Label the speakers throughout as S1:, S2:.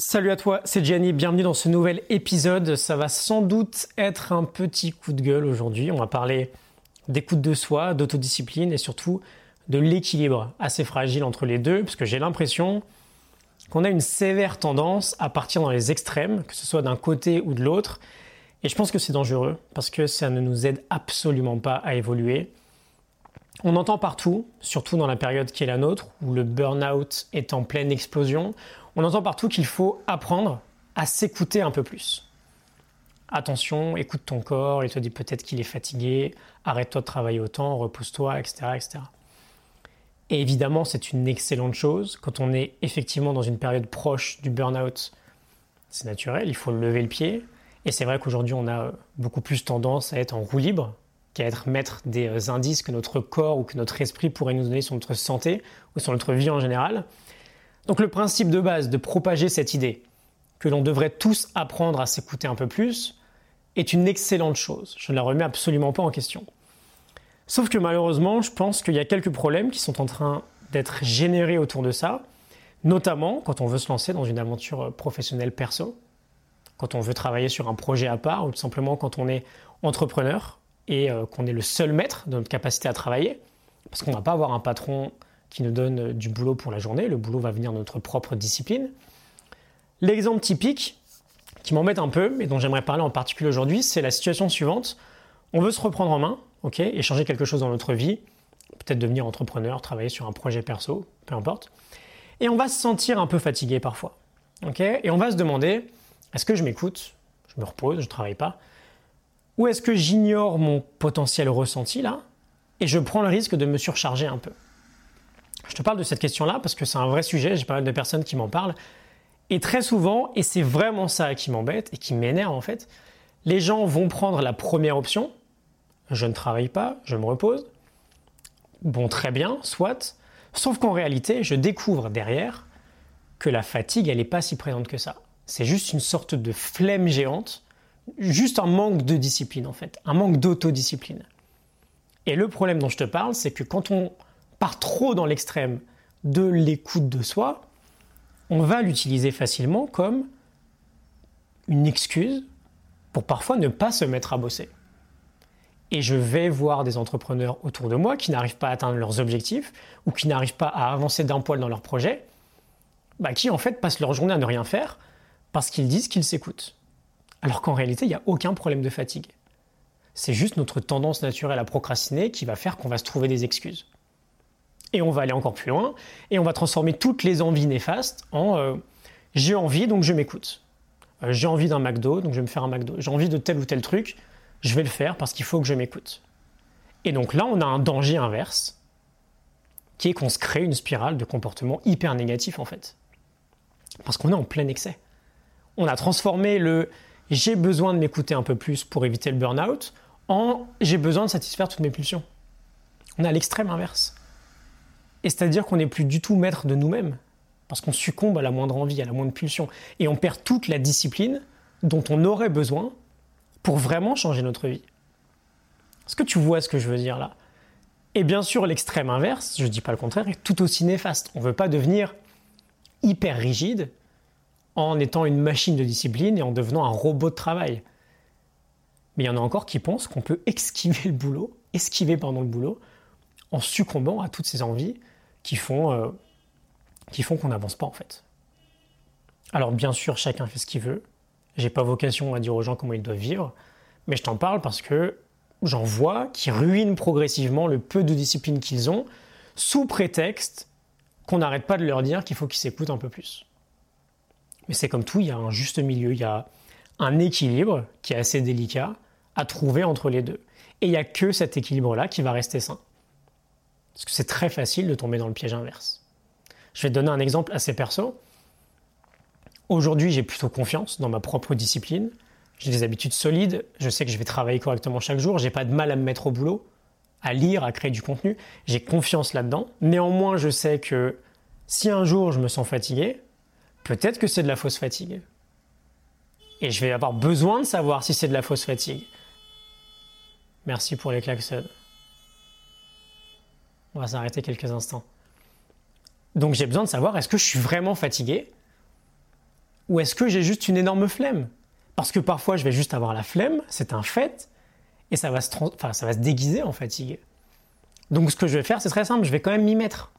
S1: Salut à toi, c'est Gianni, bienvenue dans ce nouvel épisode. Ça va sans doute être un petit coup de gueule aujourd'hui. On va parler d'écoute de soi, d'autodiscipline et surtout de l'équilibre assez fragile entre les deux, parce j'ai l'impression qu'on a une sévère tendance à partir dans les extrêmes, que ce soit d'un côté ou de l'autre. Et je pense que c'est dangereux, parce que ça ne nous aide absolument pas à évoluer. On entend partout, surtout dans la période qui est la nôtre, où le burn-out est en pleine explosion, on entend partout qu'il faut apprendre à s'écouter un peu plus. Attention, écoute ton corps, il te dit peut-être qu'il est fatigué, arrête-toi de travailler autant, repousse-toi, etc., etc. Et évidemment, c'est une excellente chose. Quand on est effectivement dans une période proche du burn-out, c'est naturel, il faut lever le pied. Et c'est vrai qu'aujourd'hui, on a beaucoup plus tendance à être en roue libre qu'à être maître des indices que notre corps ou que notre esprit pourrait nous donner sur notre santé ou sur notre vie en général. Donc le principe de base de propager cette idée que l'on devrait tous apprendre à s'écouter un peu plus est une excellente chose. Je ne la remets absolument pas en question. Sauf que malheureusement, je pense qu'il y a quelques problèmes qui sont en train d'être générés autour de ça, notamment quand on veut se lancer dans une aventure professionnelle perso, quand on veut travailler sur un projet à part, ou tout simplement quand on est entrepreneur et euh, qu'on est le seul maître de notre capacité à travailler, parce qu'on ne va pas avoir un patron qui nous donne du boulot pour la journée. Le boulot va venir de notre propre discipline. L'exemple typique qui m'embête un peu, et dont j'aimerais parler en particulier aujourd'hui, c'est la situation suivante. On veut se reprendre en main, ok, et changer quelque chose dans notre vie, peut-être devenir entrepreneur, travailler sur un projet perso, peu importe. Et on va se sentir un peu fatigué parfois, ok, et on va se demander est-ce que je m'écoute, je me repose, je ne travaille pas, ou est-ce que j'ignore mon potentiel ressenti là, et je prends le risque de me surcharger un peu? Je te parle de cette question-là parce que c'est un vrai sujet, j'ai pas mal de personnes qui m'en parlent. Et très souvent, et c'est vraiment ça qui m'embête et qui m'énerve en fait, les gens vont prendre la première option, je ne travaille pas, je me repose. Bon, très bien, soit. Sauf qu'en réalité, je découvre derrière que la fatigue, elle n'est pas si présente que ça. C'est juste une sorte de flemme géante, juste un manque de discipline en fait, un manque d'autodiscipline. Et le problème dont je te parle, c'est que quand on part trop dans l'extrême de l'écoute de soi, on va l'utiliser facilement comme une excuse pour parfois ne pas se mettre à bosser. Et je vais voir des entrepreneurs autour de moi qui n'arrivent pas à atteindre leurs objectifs ou qui n'arrivent pas à avancer d'un poil dans leur projet, bah, qui en fait passent leur journée à ne rien faire parce qu'ils disent qu'ils s'écoutent. Alors qu'en réalité, il n'y a aucun problème de fatigue. C'est juste notre tendance naturelle à procrastiner qui va faire qu'on va se trouver des excuses. Et on va aller encore plus loin, et on va transformer toutes les envies néfastes en euh, j'ai envie, donc je m'écoute. Euh, j'ai envie d'un McDo, donc je vais me faire un McDo. J'ai envie de tel ou tel truc, je vais le faire parce qu'il faut que je m'écoute. Et donc là, on a un danger inverse, qui est qu'on se crée une spirale de comportement hyper négatif en fait. Parce qu'on est en plein excès. On a transformé le j'ai besoin de m'écouter un peu plus pour éviter le burn-out en j'ai besoin de satisfaire toutes mes pulsions. On a l'extrême inverse. Et c'est-à-dire qu'on n'est plus du tout maître de nous-mêmes, parce qu'on succombe à la moindre envie, à la moindre pulsion, et on perd toute la discipline dont on aurait besoin pour vraiment changer notre vie. Est-ce que tu vois ce que je veux dire là? Et bien sûr, l'extrême inverse, je ne dis pas le contraire, est tout aussi néfaste. On ne veut pas devenir hyper rigide en étant une machine de discipline et en devenant un robot de travail. Mais il y en a encore qui pensent qu'on peut esquiver le boulot, esquiver pendant le boulot, en succombant à toutes ces envies qui font euh, qui font qu'on n'avance pas en fait. Alors bien sûr, chacun fait ce qu'il veut. J'ai pas vocation à dire aux gens comment ils doivent vivre, mais je t'en parle parce que j'en vois qui ruinent progressivement le peu de discipline qu'ils ont sous prétexte qu'on n'arrête pas de leur dire qu'il faut qu'ils s'écoutent un peu plus. Mais c'est comme tout, il y a un juste milieu, il y a un équilibre qui est assez délicat à trouver entre les deux. Et il n'y a que cet équilibre-là qui va rester sain. Parce que c'est très facile de tomber dans le piège inverse. Je vais te donner un exemple assez perso. Aujourd'hui, j'ai plutôt confiance dans ma propre discipline. J'ai des habitudes solides. Je sais que je vais travailler correctement chaque jour. J'ai pas de mal à me mettre au boulot, à lire, à créer du contenu. J'ai confiance là-dedans. Néanmoins, je sais que si un jour je me sens fatigué, peut-être que c'est de la fausse fatigue. Et je vais avoir besoin de savoir si c'est de la fausse fatigue. Merci pour les klaxons. On va s'arrêter quelques instants. Donc j'ai besoin de savoir est-ce que je suis vraiment fatigué? Ou est-ce que j'ai juste une énorme flemme? Parce que parfois je vais juste avoir la flemme, c'est un fait, et ça va se, ça va se déguiser en fatigue. Donc ce que je vais faire, c'est très simple, je vais quand même m'y mettre.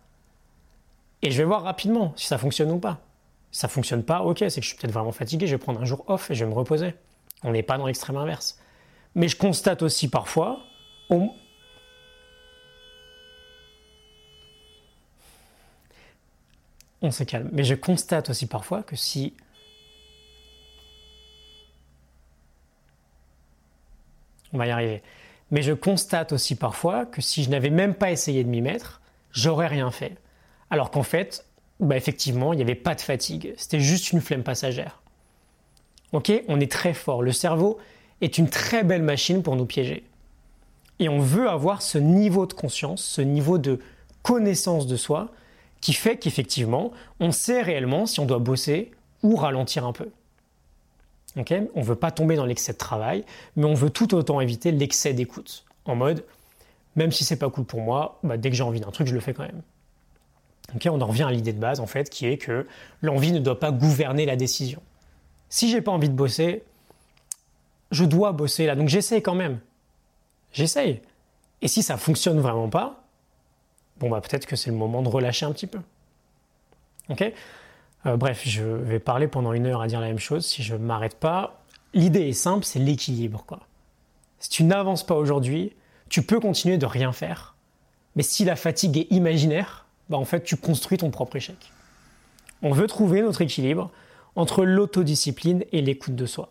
S1: Et je vais voir rapidement si ça fonctionne ou pas. Ça fonctionne pas, ok, c'est que je suis peut-être vraiment fatigué, je vais prendre un jour off et je vais me reposer. On n'est pas dans l'extrême inverse. Mais je constate aussi parfois, on... on se calme, mais je constate aussi parfois que si on va y arriver. Mais je constate aussi parfois que si je n'avais même pas essayé de m'y mettre, j'aurais rien fait. Alors qu'en fait, bah effectivement, il n'y avait pas de fatigue. C'était juste une flemme passagère. On est très fort. Le cerveau est une très belle machine pour nous piéger. Et on veut avoir ce niveau de conscience, ce niveau de connaissance de soi, qui fait qu'effectivement, on sait réellement si on doit bosser ou ralentir un peu on ne veut pas tomber dans l'excès de travail, mais on veut tout autant éviter l'excès d'écoute. En mode, même si c'est pas cool pour moi, bah, dès que j'ai envie d'un truc, je le fais quand même. On en revient à l'idée de base, en fait, qui est que l'envie ne doit pas gouverner la décision. Si j'ai pas envie de bosser, je dois bosser là, donc j'essaye quand même. J'essaye. Et si ça fonctionne vraiment pas, bon bah peut-être que c'est le moment de relâcher un petit peu. Ok? Euh, bref, je vais parler pendant une heure à dire la même chose si je m'arrête pas. L'idée est simple, c'est l'équilibre. Quoi. Si tu n'avances pas aujourd'hui, tu peux continuer de rien faire. Mais si la fatigue est imaginaire, bah en fait, tu construis ton propre échec. On veut trouver notre équilibre entre l'autodiscipline et l'écoute de soi.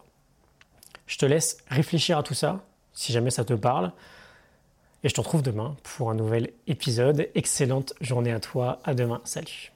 S1: Je te laisse réfléchir à tout ça, si jamais ça te parle. Et je te retrouve demain pour un nouvel épisode. Excellente journée à toi. À demain. Salut.